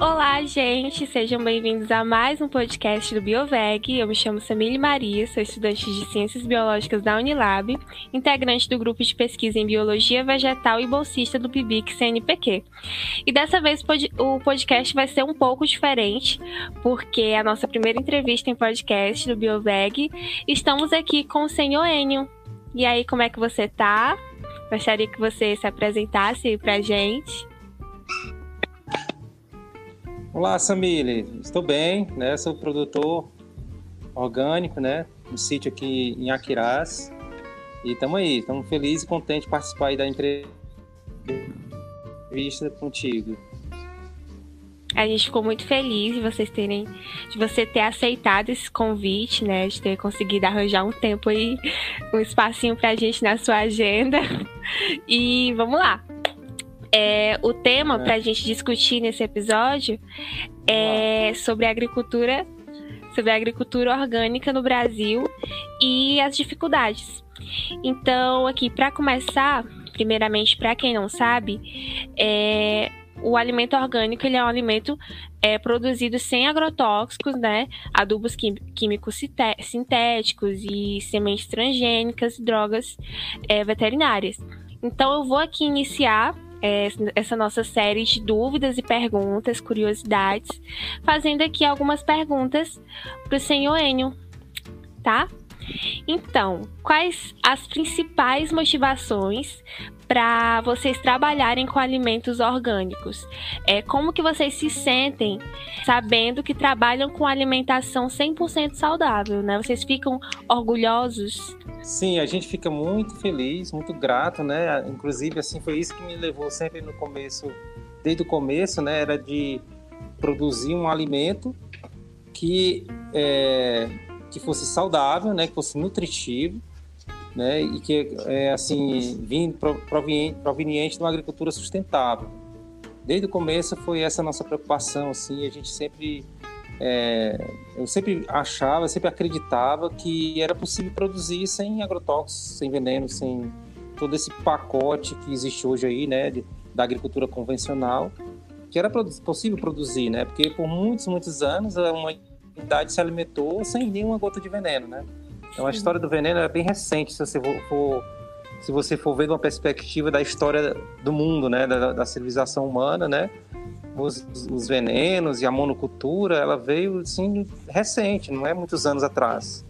Olá, gente! Sejam bem-vindos a mais um podcast do BioVeg. Eu me chamo Samile Maria, sou estudante de Ciências Biológicas da Unilab, integrante do grupo de pesquisa em Biologia Vegetal e bolsista do PIBIC CNPq. E dessa vez o podcast vai ser um pouco diferente, porque a nossa primeira entrevista em podcast do BioVeg. Estamos aqui com o senhor Enio. E aí, como é que você tá? Gostaria que você se apresentasse pra gente. Olá, Samile. Estou bem, né? Sou produtor orgânico, né? No sítio aqui em Aquirás. E estamos aí, estamos felizes e contentes de participar aí da entrevista contigo. A gente ficou muito feliz de vocês terem, de você ter aceitado esse convite, né? De ter conseguido arranjar um tempo aí, um espacinho pra gente na sua agenda. E vamos lá. É, o tema é. para a gente discutir nesse episódio é sobre agricultura, sobre a agricultura orgânica no Brasil e as dificuldades. Então, aqui para começar, primeiramente para quem não sabe, é, o alimento orgânico ele é um alimento é, produzido sem agrotóxicos, né? Adubos químicos sintéticos e sementes transgênicas e drogas é, veterinárias. Então eu vou aqui iniciar essa nossa série de dúvidas e perguntas, curiosidades, fazendo aqui algumas perguntas para o senhor Enio, tá? Então, quais as principais motivações para vocês trabalharem com alimentos orgânicos? É, como que vocês se sentem sabendo que trabalham com alimentação 100% saudável, né? Vocês ficam orgulhosos? Sim, a gente fica muito feliz, muito grato, né? Inclusive, assim, foi isso que me levou sempre no começo, desde o começo, né? Era de produzir um alimento que é, que fosse saudável, né? Que fosse nutritivo né, e que é assim vindo proveniente, de uma agricultura sustentável. Desde o começo foi essa nossa preocupação, assim, a gente sempre é, eu sempre achava, sempre acreditava que era possível produzir sem agrotóxicos, sem veneno, sem todo esse pacote que existe hoje aí, né, de, da agricultura convencional, que era possível produzir, né, porque por muitos, muitos anos a humanidade se alimentou sem nenhuma gota de veneno, né. Então a história do veneno é bem recente, se você for, se você for ver de uma perspectiva da história do mundo, né, da, da civilização humana, né, os, os, venenos e a monocultura, ela veio assim recente, não é muitos anos atrás.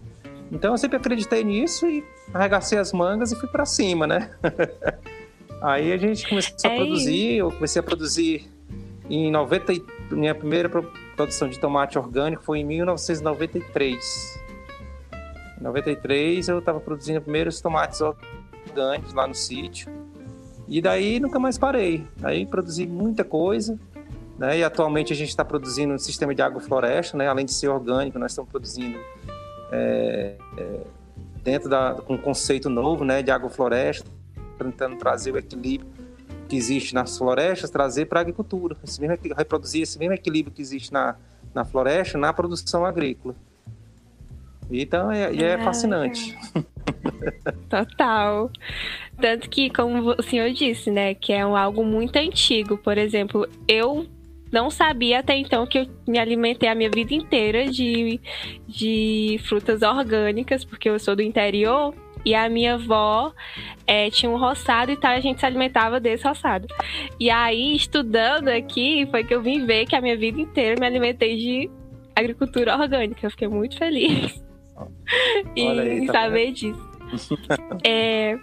Então eu sempre acreditei nisso e arregacei as mangas e fui para cima, né? Aí a gente começou a é produzir, eu comecei a produzir em 90 minha primeira produção de tomate orgânico foi em 1993. Em 93 eu estava produzindo primeiros tomates orgânicos lá no sítio. E daí nunca mais parei. Aí produzi muita coisa. Né? E atualmente a gente está produzindo um sistema de agrofloresta, né? além de ser orgânico, nós estamos produzindo é, é, dentro da, com um conceito novo né? de agrofloresta, tentando trazer o equilíbrio que existe nas florestas, trazer para a agricultura, esse mesmo, reproduzir esse mesmo equilíbrio que existe na, na floresta, na produção agrícola. Então é, é, é fascinante. Total. Tanto que, como o senhor disse, né, que é um, algo muito antigo. Por exemplo, eu não sabia até então que eu me alimentei a minha vida inteira de, de frutas orgânicas, porque eu sou do interior. E a minha avó é, tinha um roçado e tal, a gente se alimentava desse roçado. E aí, estudando aqui, foi que eu vim ver que a minha vida inteira me alimentei de agricultura orgânica. Eu fiquei muito feliz. e aí, tá saber vendo? disso. é,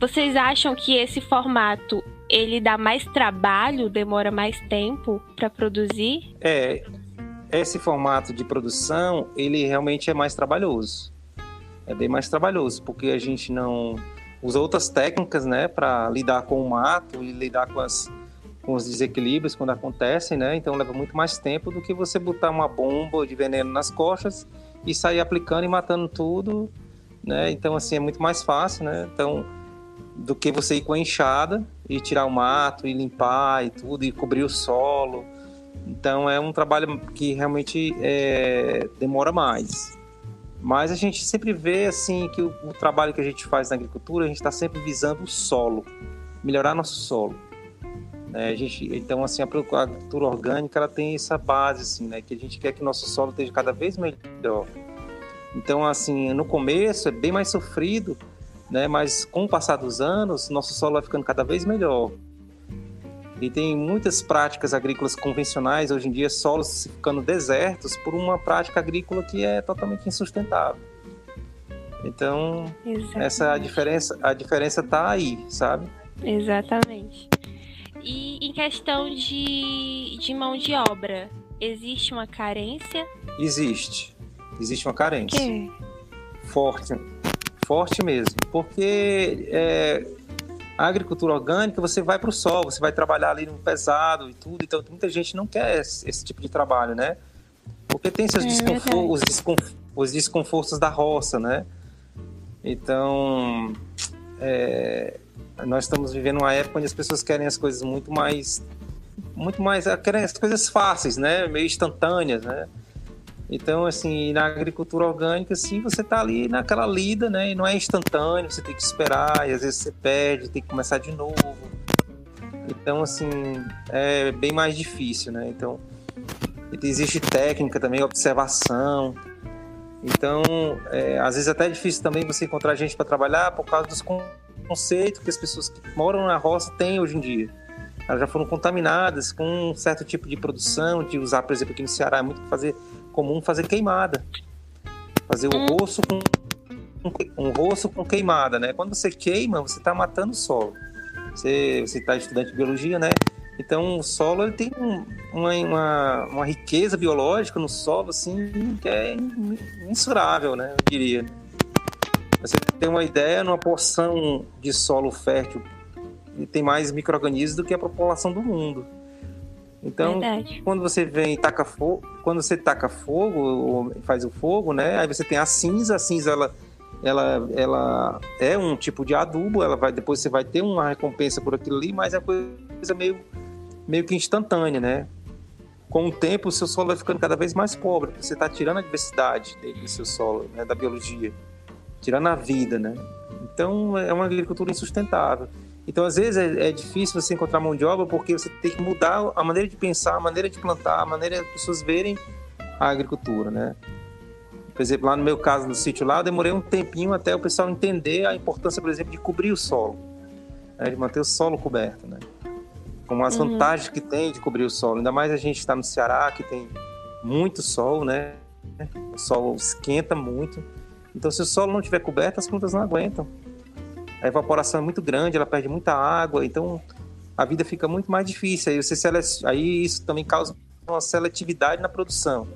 vocês acham que esse formato ele dá mais trabalho, demora mais tempo para produzir? É, esse formato de produção ele realmente é mais trabalhoso. É bem mais trabalhoso porque a gente não usa outras técnicas, né, para lidar com o mato e lidar com as com os desequilíbrios quando acontecem, né? Então leva muito mais tempo do que você botar uma bomba de veneno nas costas e sair aplicando e matando tudo, né? Então assim é muito mais fácil, né? Então do que você ir com a enxada e tirar o mato e limpar e tudo e cobrir o solo. Então é um trabalho que realmente é, demora mais. Mas a gente sempre vê assim que o, o trabalho que a gente faz na agricultura, a gente está sempre visando o solo, melhorar nosso solo. Né? A gente, então, assim, a agricultura orgânica ela tem essa base, assim, né? que a gente quer que nosso solo esteja cada vez melhor. Então, assim, no começo é bem mais sofrido, né? mas com o passar dos anos, nosso solo vai ficando cada vez melhor. E tem muitas práticas agrícolas convencionais, hoje em dia, solos ficando desertos por uma prática agrícola que é totalmente insustentável. Então, Exatamente. essa a diferença, a diferença está aí, sabe? Exatamente. E em questão de, de mão de obra, existe uma carência? Existe. Existe uma carência. Que? Forte. Forte mesmo. Porque é, a agricultura orgânica, você vai para o sol, você vai trabalhar ali no pesado e tudo. Então, muita gente não quer esse, esse tipo de trabalho, né? Porque tem seus é desconfortos, os, desconfortos, os desconfortos da roça, né? Então, é, nós estamos vivendo uma época onde as pessoas querem as coisas muito mais muito mais querem as coisas fáceis né meio instantâneas né então assim na agricultura orgânica assim você está ali naquela lida né e não é instantâneo você tem que esperar e às vezes você perde tem que começar de novo. Então assim é bem mais difícil né? Então existe técnica também observação. Então é, às vezes até é difícil também você encontrar gente para trabalhar por causa dos preconceito que as pessoas que moram na roça têm hoje em dia. Elas já foram contaminadas com um certo tipo de produção, de usar, por exemplo, aqui no Ceará é muito fazer, comum fazer queimada. Fazer o roço com um roço com queimada, né? Quando você queima, você está matando o solo. Você está estudante de biologia, né? Então o solo ele tem uma, uma, uma, riqueza biológica no solo assim que é insurável, né? Eu diria. Você tem uma ideia, numa porção de solo fértil tem mais micro-organismos do que a população do mundo. Então, Verdade. quando você vem e taca fogo, quando você taca fogo, ou faz o fogo, né? Aí você tem a cinza, a cinza ela, ela, ela é um tipo de adubo, ela vai depois você vai ter uma recompensa por aquilo ali, mas é coisa meio meio que instantânea, né? Com o tempo, o seu solo vai ficando cada vez mais pobre, porque você está tirando a diversidade do seu solo, né, da biologia tirando a vida, né? Então é uma agricultura insustentável. Então às vezes é, é, difícil você encontrar mão de obra porque você tem que mudar a maneira de pensar, a maneira de plantar, a maneira das pessoas verem a agricultura, né? Por exemplo, lá no meu caso no sítio lá, eu demorei um tempinho até o pessoal entender a importância, por exemplo, de cobrir o solo, né? de manter o solo coberto, né? Como as uhum. vantagens que tem de cobrir o solo. Ainda mais a gente está no Ceará, que tem muito sol, né? O sol esquenta muito. Então, se o solo não estiver coberto, as plantas não aguentam. A evaporação é muito grande, ela perde muita água, então a vida fica muito mais difícil. Aí, você. Aí isso também causa uma seletividade na produção.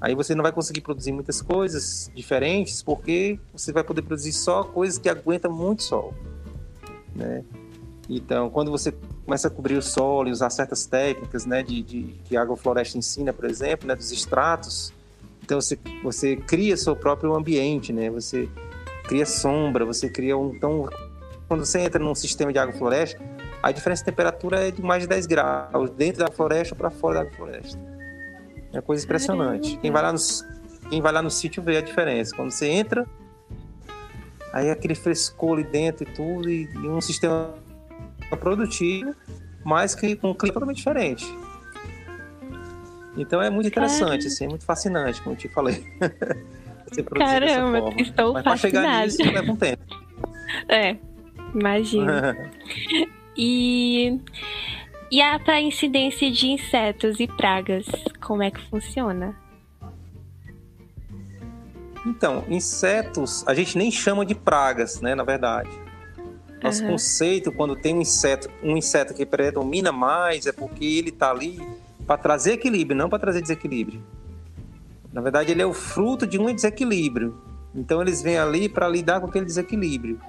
Aí você não vai conseguir produzir muitas coisas diferentes, porque você vai poder produzir só coisas que aguentam muito sol. Né? Então, quando você começa a cobrir o solo e usar certas técnicas né, de, de que a agrofloresta ensina, por exemplo, né, dos extratos, então você, você cria seu próprio ambiente, né? Você cria sombra, você cria um. Então, quando você entra num sistema de agrofloresta, a diferença de temperatura é de mais de 10 graus, dentro da floresta para fora da floresta. É uma coisa impressionante. Quem vai lá no, quem vai lá no sítio vê a diferença. Quando você entra, aí é aquele frescor ali dentro e tudo, e, e um sistema produtivo, mas que com um clima totalmente diferente. Então é muito interessante, assim, é muito fascinante, como eu te falei. Caramba, estou Mas fascinada. chegar nisso leva um tempo. É, imagina. e e a para incidência de insetos e pragas, como é que funciona? Então, insetos, a gente nem chama de pragas, né, na verdade. Nosso uhum. conceito, quando tem um inseto, um inseto que predomina mais, é porque ele está ali para trazer equilíbrio, não para trazer desequilíbrio. Na verdade, ele é o fruto de um desequilíbrio. Então, eles vêm ali para lidar com aquele desequilíbrio.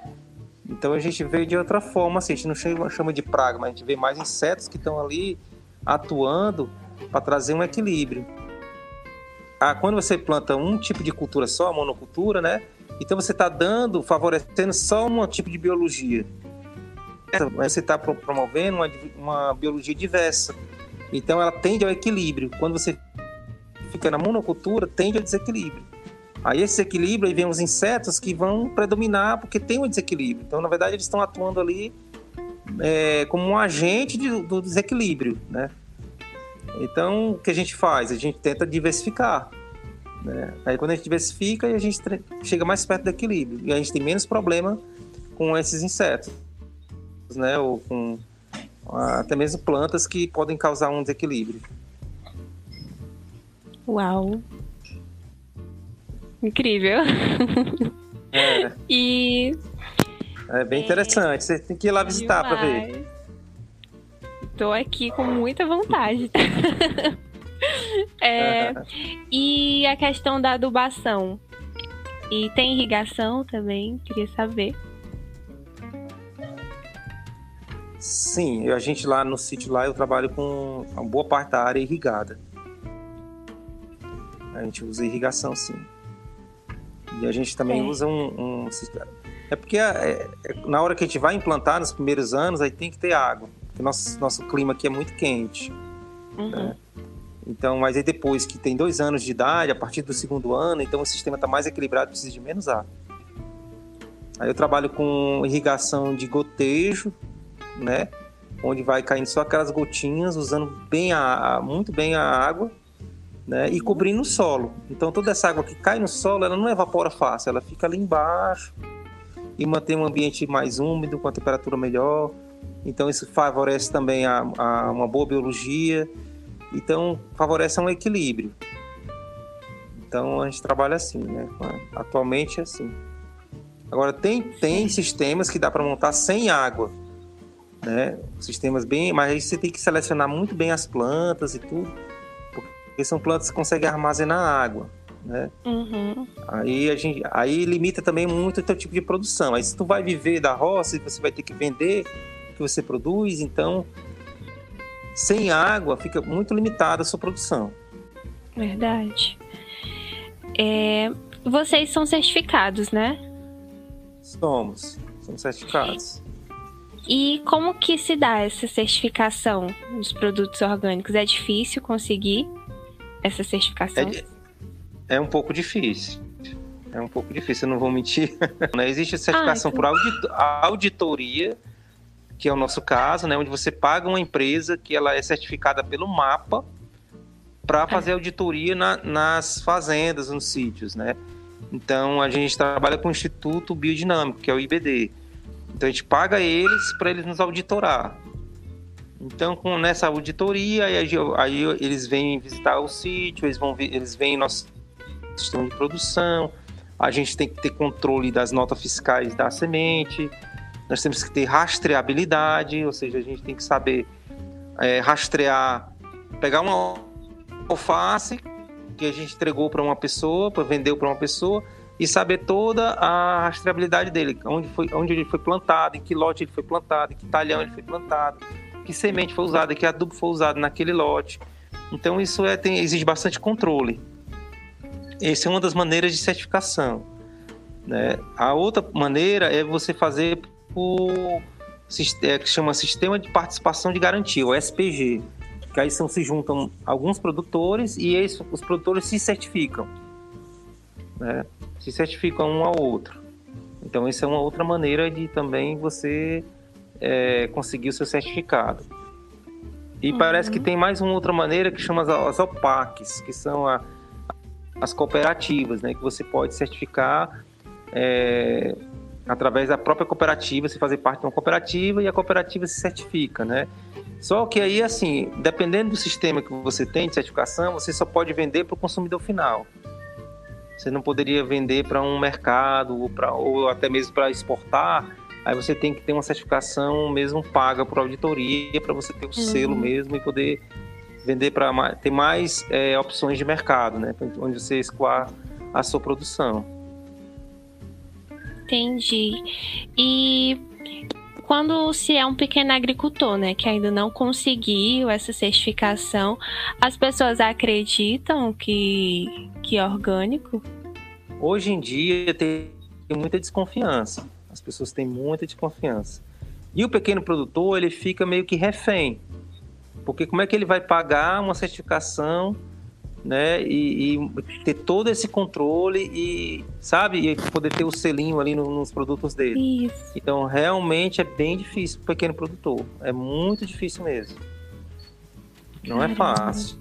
Então, a gente vê de outra forma, assim, a gente não chama, de praga, mas a gente vê mais insetos que estão ali atuando para trazer um equilíbrio. Ah, quando você planta um tipo de cultura só, a monocultura, né? Então você está dando, favorecendo só um tipo de biologia. Você está promovendo uma, uma biologia diversa. Então ela tende ao equilíbrio. Quando você fica na monocultura, tende ao desequilíbrio. Aí esse desequilíbrio, aí vem os insetos que vão predominar porque tem um desequilíbrio. Então, na verdade, eles estão atuando ali é, como um agente de, do desequilíbrio, né? Então, o que a gente faz? A gente tenta diversificar. Né? Aí, quando a gente diversifica, a gente chega mais perto do equilíbrio. E a gente tem menos problema com esses insetos, né? Ou com até mesmo plantas que podem causar um desequilíbrio. Uau! Incrível! É. e. É bem interessante. Você tem que ir lá visitar para ver. Tô aqui com muita vontade. é, e a questão da adubação. E tem irrigação também, queria saber. Sim, a gente lá no sítio lá eu trabalho com uma boa parte da área irrigada. A gente usa irrigação sim. E a gente também é. usa um, um, É porque é, é, na hora que a gente vai implantar, nos primeiros anos, aí tem que ter água. Porque nosso, nosso clima aqui é muito quente. Uhum. Né? Então, mas aí depois que tem dois anos de idade, a partir do segundo ano, então o sistema está mais equilibrado, precisa de menos água. Aí eu trabalho com irrigação de gotejo, né? Onde vai caindo só aquelas gotinhas, usando bem a, muito bem a água né? E cobrindo o solo. Então toda essa água que cai no solo, ela não evapora fácil, ela fica ali embaixo e mantém um ambiente mais úmido, com a temperatura melhor. Então isso favorece também a, a uma boa biologia. Então favorece um equilíbrio. Então a gente trabalha assim, né? Atualmente é assim. Agora tem tem sistemas que dá para montar sem água, né? Sistemas bem, mas aí você tem que selecionar muito bem as plantas e tudo porque são plantas que conseguem armazenar água, né? Uhum. Aí a gente, aí limita também muito o teu tipo de produção. Aí se tu vai viver da roça, você vai ter que vender o que você produz, então sem água fica muito limitada a sua produção. Verdade. É, vocês são certificados, né? Somos, somos certificados. E como que se dá essa certificação dos produtos orgânicos? É difícil conseguir? Essa certificação? É, é um pouco difícil. É um pouco difícil, eu não vou mentir. Né? Existe a certificação ah, então... por auditoria, que é o nosso caso, né? onde você paga uma empresa que ela é certificada pelo MAPA para é. fazer auditoria na, nas fazendas, nos sítios, né? Então a gente trabalha com o Instituto Biodinâmico, que é o IBD. Então a gente paga eles para eles nos auditorar. Então, com, nessa auditoria, aí, aí, eles vêm visitar o sítio, eles, vão, eles vêm nosso sistema de produção, a gente tem que ter controle das notas fiscais da semente, nós temos que ter rastreabilidade, ou seja, a gente tem que saber é, rastrear, pegar uma alface que a gente entregou para uma pessoa, vendeu para uma pessoa, e saber toda a rastreabilidade dele, onde, foi, onde ele foi plantado, em que lote ele foi plantado, em que talhão ele foi plantado que semente foi usada, que adubo foi usado naquele lote. Então isso é, tem, exige bastante controle. Essa é uma das maneiras de certificação. Né? A outra maneira é você fazer por é, que chama Sistema de Participação de Garantia, o SPG. Que aí são, se juntam alguns produtores e eles, os produtores se certificam. Né? Se certificam um ao outro. Então, essa é uma outra maneira de também você é, conseguir o seu certificado. E uhum. parece que tem mais uma outra maneira que chama as OPACs, que são a, as cooperativas, né? Que você pode certificar é, através da própria cooperativa, se fazer parte de uma cooperativa e a cooperativa se certifica, né? Só que aí, assim, dependendo do sistema que você tem de certificação, você só pode vender para o consumidor final. Você não poderia vender para um mercado ou, pra, ou até mesmo para exportar aí você tem que ter uma certificação mesmo paga por auditoria para você ter o uhum. selo mesmo e poder vender para ter mais é, opções de mercado, né? Onde você escoar a sua produção. Entendi. E quando se é um pequeno agricultor, né, que ainda não conseguiu essa certificação, as pessoas acreditam que, que é orgânico? Hoje em dia tem muita desconfiança. As pessoas têm muita desconfiança. E o pequeno produtor, ele fica meio que refém. Porque como é que ele vai pagar uma certificação né? E, e, ter todo esse controle e, sabe, e poder ter o selinho ali no, nos produtos dele. Isso. Então, realmente é bem difícil para o pequeno produtor. É muito difícil mesmo. Não é Caramba. é fácil.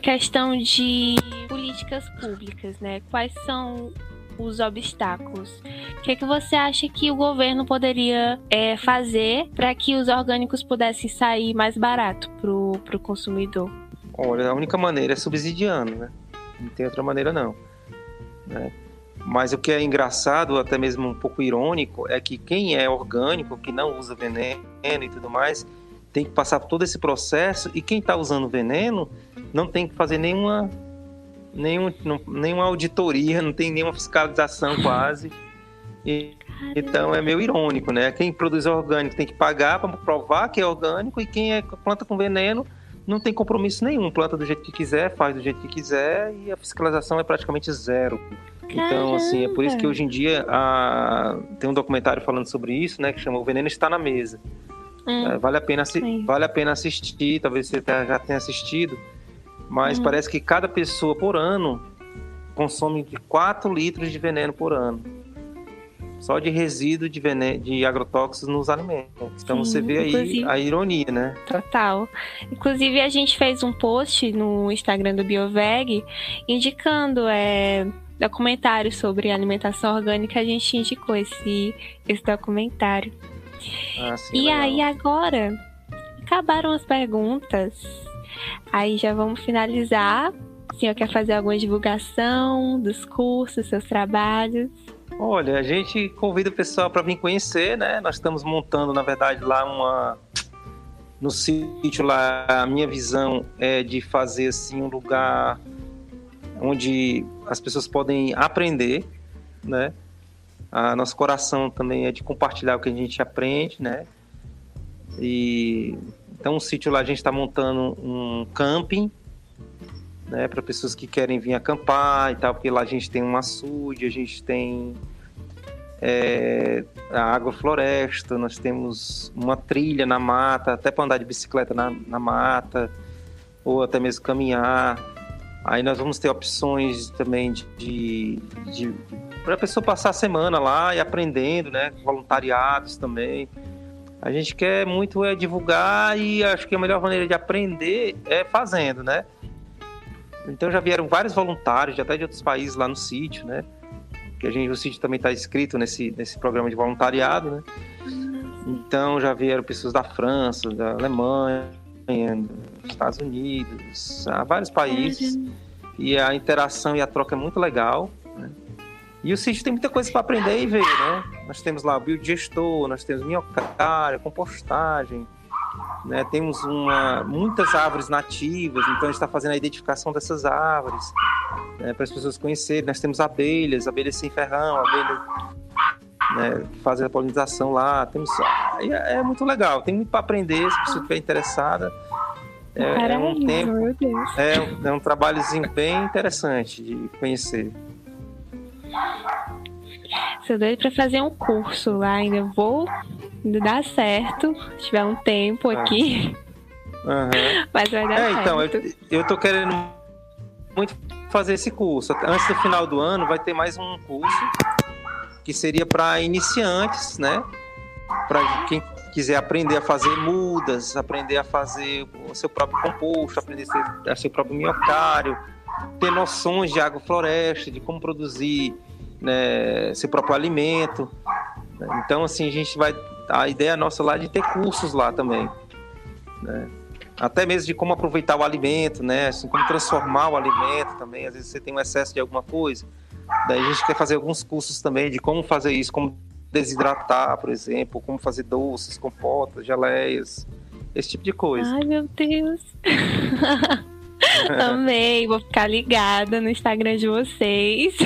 Questão de políticas públicas, né? Quais são os obstáculos? O que, é que você acha que o governo poderia é, fazer para que os orgânicos pudessem sair mais barato para o consumidor? Olha, a única maneira é subsidiando, né? Não tem outra maneira não. Né? Mas o que é engraçado, até mesmo um pouco irônico, é que quem é orgânico, que não usa veneno e tudo mais, tem que passar por todo esse processo e quem está usando veneno não tem que fazer nenhuma, nenhum, não, nenhuma auditoria, não tem nenhuma fiscalização quase. E, então é meio irônico, né? Quem produz orgânico tem que pagar para provar que é orgânico e quem é planta com veneno não tem compromisso nenhum, planta do jeito que quiser, faz do jeito que quiser e a fiscalização é praticamente zero. Caramba. Então, assim, é por isso que hoje em dia a... tem um documentário falando sobre isso, né, que chama O Veneno Está na Mesa. Hum. É, vale, a pena, vale a pena assistir, talvez você já tenha assistido, mas hum. parece que cada pessoa por ano consome de 4 litros de veneno por ano só de resíduo de, veneno, de agrotóxicos nos alimentos. Então Sim, você vê aí a ironia, né? Total. Inclusive a gente fez um post no Instagram do Bioveg indicando é, documentários sobre alimentação orgânica. A gente indicou esse, esse documentário. Ah, sim, e legal. aí agora acabaram as perguntas. Aí já vamos finalizar. O senhor quer fazer alguma divulgação dos cursos, seus trabalhos? Olha, a gente convida o pessoal para vir conhecer, né? Nós estamos montando, na verdade, lá uma no sítio lá, a minha visão é de fazer assim um lugar onde as pessoas podem aprender, né? A nosso coração também é de compartilhar o que a gente aprende, né? E então o sítio lá a gente está montando um camping né, para pessoas que querem vir acampar e tal, porque lá a gente tem um açude, a gente tem é, a agrofloresta, nós temos uma trilha na mata, até para andar de bicicleta na, na mata, ou até mesmo caminhar. Aí nós vamos ter opções também de, de, de para a pessoa passar a semana lá e aprendendo, né? Voluntariados também. A gente quer muito é divulgar e acho que a melhor maneira de aprender é fazendo, né? Então já vieram vários voluntários, até de outros países lá no sítio, né? Que a gente, o sítio também está inscrito nesse, nesse programa de voluntariado, né? Então já vieram pessoas da França, da Alemanha, dos Estados Unidos, há vários países. E a interação e a troca é muito legal. Né? E o sítio tem muita coisa para aprender e ver, né? Nós temos lá o biodigestor, nós temos minhocária, compostagem, né? Temos uma, muitas árvores nativas, então a gente está fazendo a identificação dessas árvores né, para as pessoas conhecerem. Nós temos abelhas, abelhas sem ferrão, abelhas né, fazem a polinização lá. Temos, é, é muito legal, tem muito para aprender, se pessoa estiver interessada. É, é, um tempo, é, é um trabalhozinho bem interessante de conhecer. Sou doido para fazer um curso lá, ainda vou dá certo, se tiver um tempo ah. aqui. Uhum. Mas vai dar é, certo. Então, eu, eu tô querendo muito fazer esse curso. Antes do final do ano vai ter mais um curso que seria para iniciantes, né? Para quem quiser aprender a fazer mudas, aprender a fazer o seu próprio composto, aprender a ter seu próprio minhocário, ter noções de agrofloresta, de como produzir né, próprio alimento. Então, assim, a gente vai a ideia nossa lá é de ter cursos lá também, né? Até mesmo de como aproveitar o alimento, né? Assim, como transformar o alimento também. Às vezes você tem um excesso de alguma coisa. Daí a gente quer fazer alguns cursos também de como fazer isso, como desidratar, por exemplo, como fazer doces, compotas, geleias, esse tipo de coisa. Ai, meu Deus. Amei, vou ficar ligada no Instagram de vocês.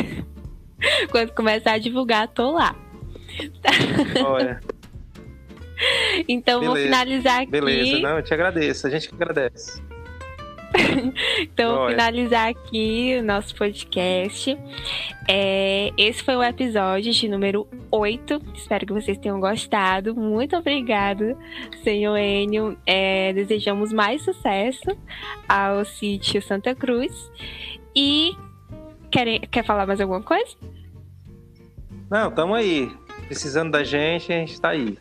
Quando começar a divulgar, tô lá. Olha. Então Beleza. vou finalizar aqui. Beleza, não, eu te agradeço, a gente que agradece. então, vou finalizar aqui o nosso podcast. É, esse foi o episódio de número 8. Espero que vocês tenham gostado. Muito obrigada, senhor Enio. É, desejamos mais sucesso ao sítio Santa Cruz. E quer, quer falar mais alguma coisa? Não, estamos aí. Precisando da gente, a gente está aí.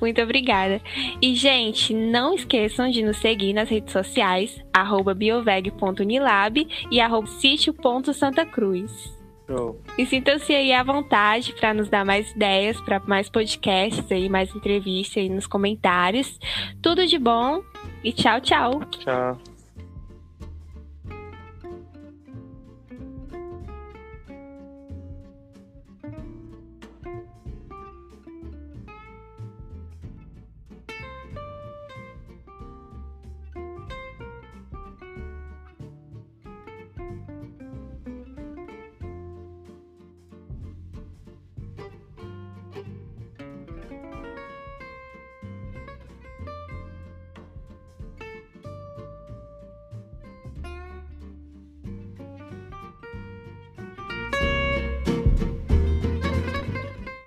Muito obrigada. E, gente, não esqueçam de nos seguir nas redes sociais, bioveg.unilab e arroba sítio.santacruz. Show. E sintam-se aí à vontade para nos dar mais ideias, para mais podcasts aí, mais entrevistas aí nos comentários. Tudo de bom e tchau, tchau. Tchau.